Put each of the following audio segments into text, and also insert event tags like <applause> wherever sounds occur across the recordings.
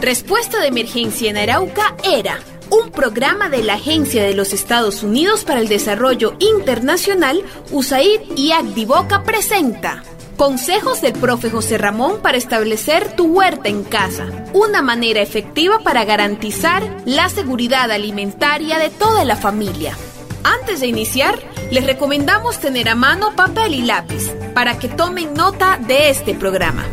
Respuesta de emergencia en Arauca era un programa de la Agencia de los Estados Unidos para el Desarrollo Internacional, USAID y Acdivoca presenta. Consejos del profe José Ramón para establecer tu huerta en casa. Una manera efectiva para garantizar la seguridad alimentaria de toda la familia. Antes de iniciar, les recomendamos tener a mano papel y lápiz para que tomen nota de este programa.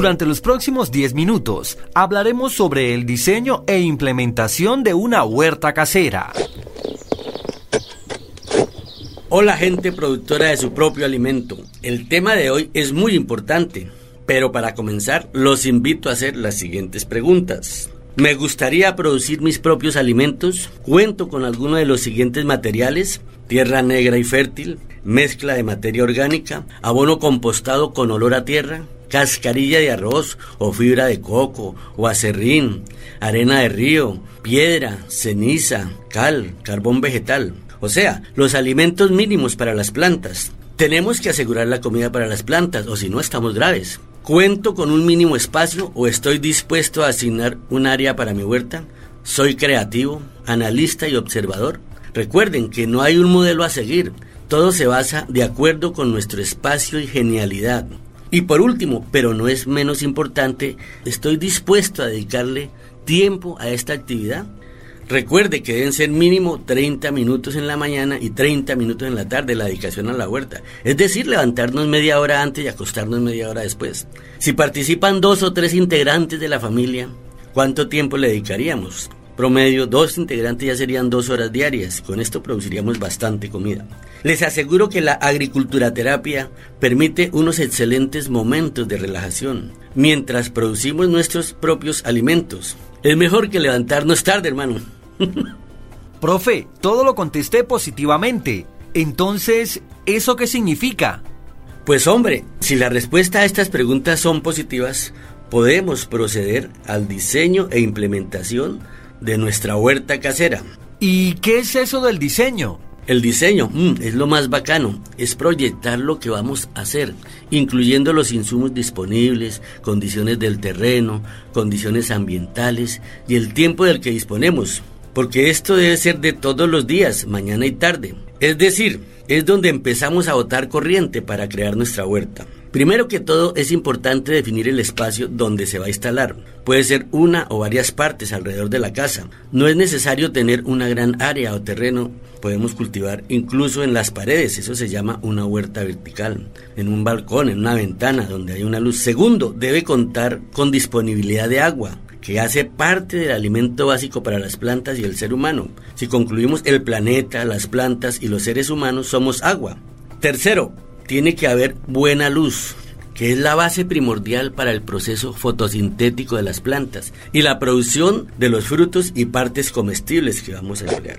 Durante los próximos 10 minutos hablaremos sobre el diseño e implementación de una huerta casera. Hola gente productora de su propio alimento. El tema de hoy es muy importante, pero para comenzar los invito a hacer las siguientes preguntas. ¿Me gustaría producir mis propios alimentos? ¿Cuento con alguno de los siguientes materiales? Tierra negra y fértil, mezcla de materia orgánica, abono compostado con olor a tierra, cascarilla de arroz o fibra de coco o acerrín, arena de río, piedra, ceniza, cal, carbón vegetal. O sea, los alimentos mínimos para las plantas. Tenemos que asegurar la comida para las plantas o si no estamos graves. ¿Cuento con un mínimo espacio o estoy dispuesto a asignar un área para mi huerta? ¿Soy creativo, analista y observador? Recuerden que no hay un modelo a seguir. Todo se basa de acuerdo con nuestro espacio y genialidad. Y por último, pero no es menos importante, estoy dispuesto a dedicarle tiempo a esta actividad. Recuerde que deben ser mínimo 30 minutos en la mañana y 30 minutos en la tarde la dedicación a la huerta. Es decir, levantarnos media hora antes y acostarnos media hora después. Si participan dos o tres integrantes de la familia, ¿cuánto tiempo le dedicaríamos? Promedio, dos integrantes ya serían dos horas diarias. Con esto produciríamos bastante comida. Les aseguro que la agricultura terapia permite unos excelentes momentos de relajación mientras producimos nuestros propios alimentos. Es mejor que levantarnos tarde, hermano. <laughs> Profe, todo lo contesté positivamente. Entonces, ¿eso qué significa? Pues hombre, si la respuesta a estas preguntas son positivas, podemos proceder al diseño e implementación de nuestra huerta casera. ¿Y qué es eso del diseño? El diseño mm, es lo más bacano, es proyectar lo que vamos a hacer, incluyendo los insumos disponibles, condiciones del terreno, condiciones ambientales y el tiempo del que disponemos, porque esto debe ser de todos los días, mañana y tarde. Es decir, es donde empezamos a botar corriente para crear nuestra huerta. Primero que todo es importante definir el espacio donde se va a instalar. Puede ser una o varias partes alrededor de la casa. No es necesario tener una gran área o terreno. Podemos cultivar incluso en las paredes. Eso se llama una huerta vertical. En un balcón, en una ventana donde hay una luz. Segundo, debe contar con disponibilidad de agua que hace parte del alimento básico para las plantas y el ser humano. Si concluimos el planeta, las plantas y los seres humanos somos agua. Tercero, tiene que haber buena luz, que es la base primordial para el proceso fotosintético de las plantas y la producción de los frutos y partes comestibles que vamos a emplear.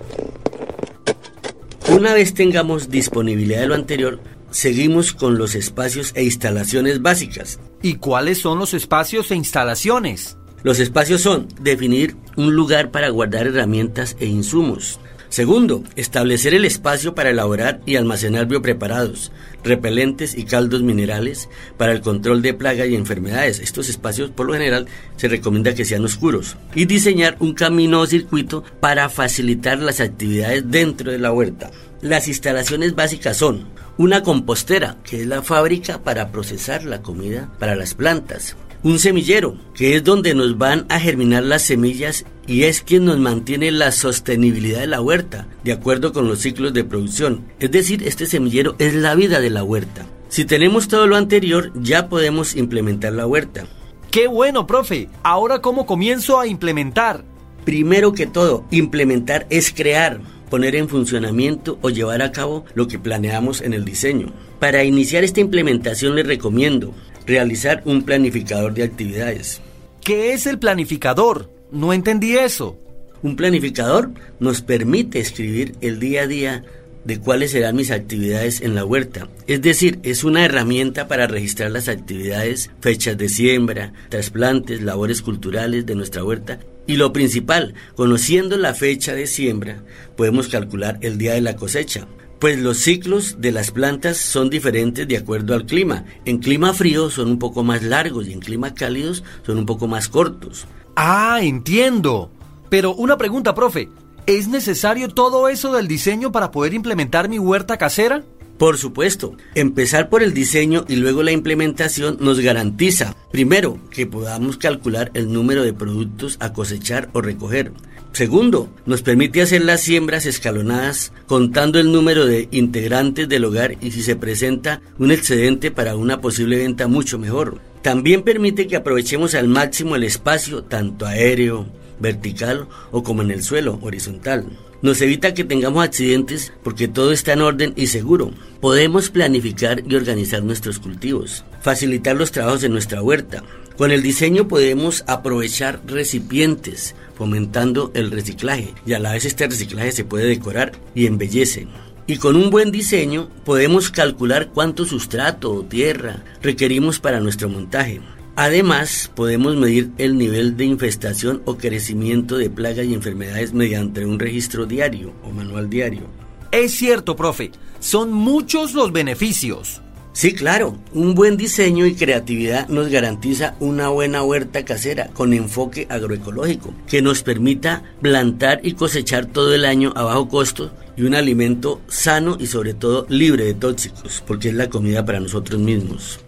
Una vez tengamos disponibilidad de lo anterior, seguimos con los espacios e instalaciones básicas. ¿Y cuáles son los espacios e instalaciones? Los espacios son definir un lugar para guardar herramientas e insumos, Segundo, establecer el espacio para elaborar y almacenar biopreparados, repelentes y caldos minerales para el control de plagas y enfermedades. Estos espacios, por lo general, se recomienda que sean oscuros. Y diseñar un camino o circuito para facilitar las actividades dentro de la huerta. Las instalaciones básicas son una compostera, que es la fábrica para procesar la comida para las plantas, un semillero, que es donde nos van a germinar las semillas y es quien nos mantiene la sostenibilidad de la huerta, de acuerdo con los ciclos de producción. Es decir, este semillero es la vida de la huerta. Si tenemos todo lo anterior, ya podemos implementar la huerta. ¡Qué bueno, profe! Ahora, ¿cómo comienzo a implementar? Primero que todo, implementar es crear, poner en funcionamiento o llevar a cabo lo que planeamos en el diseño. Para iniciar esta implementación les recomiendo realizar un planificador de actividades. ¿Qué es el planificador? No entendí eso. Un planificador nos permite escribir el día a día de cuáles serán mis actividades en la huerta. Es decir, es una herramienta para registrar las actividades, fechas de siembra, trasplantes, labores culturales de nuestra huerta. Y lo principal, conociendo la fecha de siembra, podemos calcular el día de la cosecha Pues los ciclos de las plantas son diferentes de acuerdo al clima. En clima frío son un poco más largos y en clima cálidos son un poco más cortos. Ah, entiendo. Pero una pregunta, profe. ¿Es necesario todo eso del diseño para poder implementar mi huerta casera? Por supuesto, empezar por el diseño y luego la implementación nos garantiza, primero, que podamos calcular el número de productos a cosechar o recoger. Segundo, nos permite hacer las siembras escalonadas contando el número de integrantes del hogar y si se presenta un excedente para una posible venta mucho mejor. También permite que aprovechemos al máximo el espacio tanto aéreo, vertical o como en el suelo, horizontal. Nos evita que tengamos accidentes porque todo está en orden y seguro. Podemos planificar y organizar nuestros cultivos, facilitar los trabajos en nuestra huerta. Con el diseño podemos aprovechar recipientes, fomentando el reciclaje y a la vez este reciclaje se puede decorar y embellece. Y con un buen diseño podemos calcular cuánto sustrato o tierra requerimos para nuestro montaje. Además, podemos medir el nivel de infestación o crecimiento de plagas y enfermedades mediante un registro diario o manual diario. Es cierto, profe, son muchos los beneficios. Sí, claro, un buen diseño y creatividad nos garantiza una buena huerta casera con enfoque agroecológico que nos permita plantar y cosechar todo el año a bajo costo y un alimento sano y sobre todo libre de tóxicos, porque es la comida para nosotros mismos.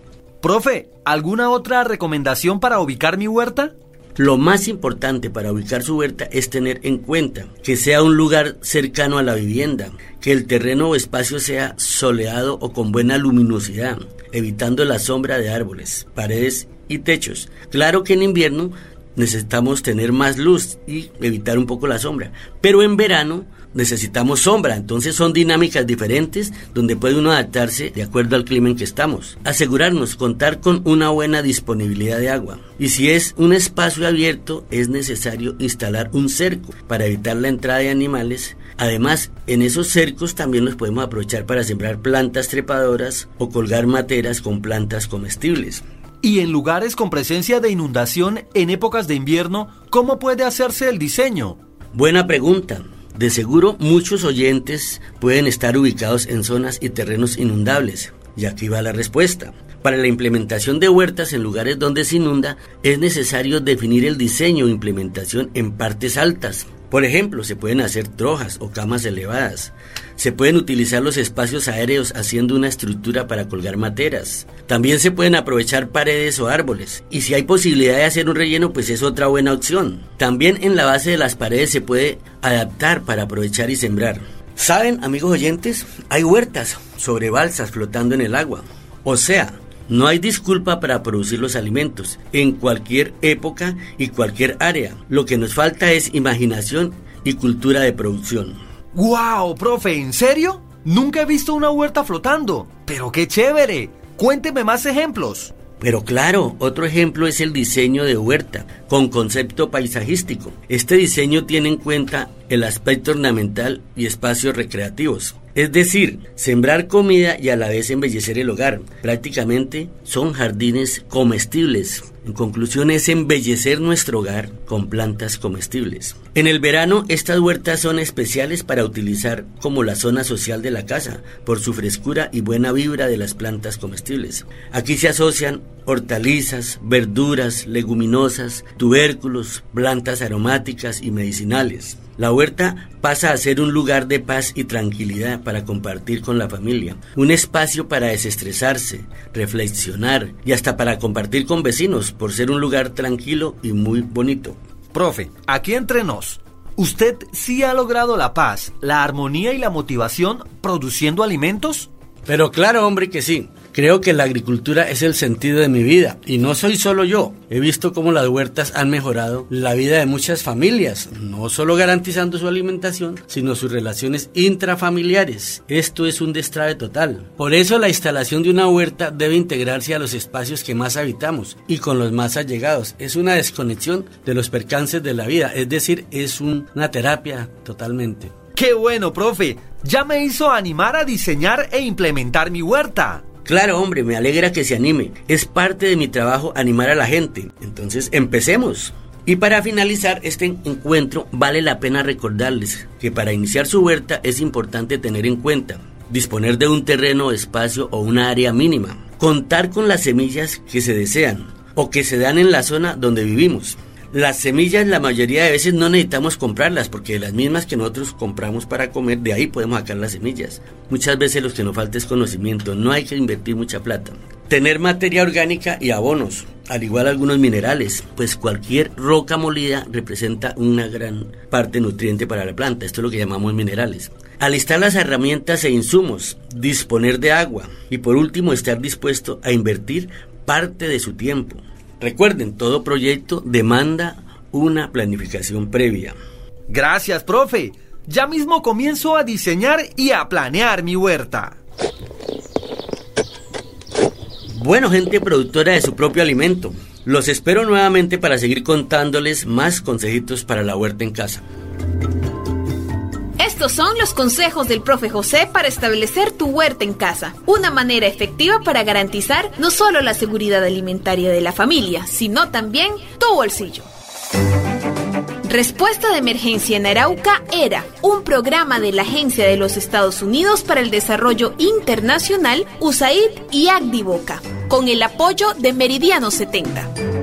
Profe, ¿alguna otra recomendación para ubicar mi huerta? Lo más importante para ubicar su huerta es tener en cuenta que sea un lugar cercano a la vivienda, que el terreno o espacio sea soleado o con buena luminosidad, evitando la sombra de árboles, paredes y techos. Claro que en invierno necesitamos tener más luz y evitar un poco la sombra, pero en verano necesitamos sombra, entonces son dinámicas diferentes donde puede uno adaptarse de acuerdo al clima en que estamos. Asegurarnos contar con una buena disponibilidad de agua. Y si es un espacio abierto, es necesario instalar un cerco para evitar la entrada de animales. Además, en esos cercos también los podemos aprovechar para sembrar plantas trepadoras o colgar materas con plantas comestibles. Y en lugares con presencia de inundación en épocas de invierno, ¿cómo puede hacerse el diseño? Buena pregunta. De seguro muchos oyentes pueden estar ubicados en zonas y terrenos inundables. Y aquí va la respuesta. Para la implementación de huertas en lugares donde se inunda, es necesario definir el diseño e implementación en partes altas. Por ejemplo, se pueden hacer trojas o camas elevadas. Se pueden utilizar los espacios aéreos haciendo una estructura para colgar materas. También se pueden aprovechar paredes o árboles. Y si hay posibilidad de hacer un relleno, pues es otra buena opción. También en la base de las paredes se puede adaptar para aprovechar y sembrar. ¿Saben, amigos oyentes? Hay huertas sobre balsas flotando en el agua. O sea, no hay disculpa para producir los alimentos en cualquier época y cualquier área. Lo que nos falta es imaginación y cultura de producción. ¡Wow, profe! ¿En serio? Nunca he visto una huerta flotando. Pero qué chévere. Cuénteme más ejemplos. Pero claro, otro ejemplo es el diseño de huerta, con concepto paisajístico. Este diseño tiene en cuenta el aspecto ornamental y espacios recreativos. Es decir, sembrar comida y a la vez embellecer el hogar. Prácticamente son jardines comestibles. En conclusión es embellecer nuestro hogar con plantas comestibles. En el verano estas huertas son especiales para utilizar como la zona social de la casa por su frescura y buena vibra de las plantas comestibles. Aquí se asocian hortalizas, verduras, leguminosas, tubérculos, plantas aromáticas y medicinales. La huerta pasa a ser un lugar de paz y tranquilidad para compartir con la familia, un espacio para desestresarse, reflexionar y hasta para compartir con vecinos por ser un lugar tranquilo y muy bonito. Profe, aquí entre nos, ¿usted sí ha logrado la paz, la armonía y la motivación produciendo alimentos? Pero claro, hombre, que sí. Creo que la agricultura es el sentido de mi vida y no soy solo yo. He visto cómo las huertas han mejorado la vida de muchas familias, no solo garantizando su alimentación, sino sus relaciones intrafamiliares. Esto es un destrave total. Por eso la instalación de una huerta debe integrarse a los espacios que más habitamos y con los más allegados. Es una desconexión de los percances de la vida, es decir, es una terapia totalmente. ¡Qué bueno, profe! Ya me hizo animar a diseñar e implementar mi huerta. Claro, hombre, me alegra que se anime. Es parte de mi trabajo animar a la gente. Entonces, empecemos. Y para finalizar este encuentro, vale la pena recordarles que para iniciar su huerta es importante tener en cuenta disponer de un terreno, espacio o una área mínima, contar con las semillas que se desean o que se dan en la zona donde vivimos. Las semillas la mayoría de veces no necesitamos comprarlas porque las mismas que nosotros compramos para comer, de ahí podemos sacar las semillas. Muchas veces lo que nos falta es conocimiento, no hay que invertir mucha plata. Tener materia orgánica y abonos, al igual algunos minerales, pues cualquier roca molida representa una gran parte nutriente para la planta, esto es lo que llamamos minerales. Alistar las herramientas e insumos, disponer de agua y por último estar dispuesto a invertir parte de su tiempo. Recuerden, todo proyecto demanda una planificación previa. Gracias, profe. Ya mismo comienzo a diseñar y a planear mi huerta. Bueno, gente productora de su propio alimento, los espero nuevamente para seguir contándoles más consejitos para la huerta en casa. Estos son los consejos del profe José para establecer tu huerta en casa, una manera efectiva para garantizar no solo la seguridad alimentaria de la familia, sino también tu bolsillo. Respuesta de Emergencia en Arauca era un programa de la Agencia de los Estados Unidos para el Desarrollo Internacional, USAID y Agdivoca, con el apoyo de Meridiano 70.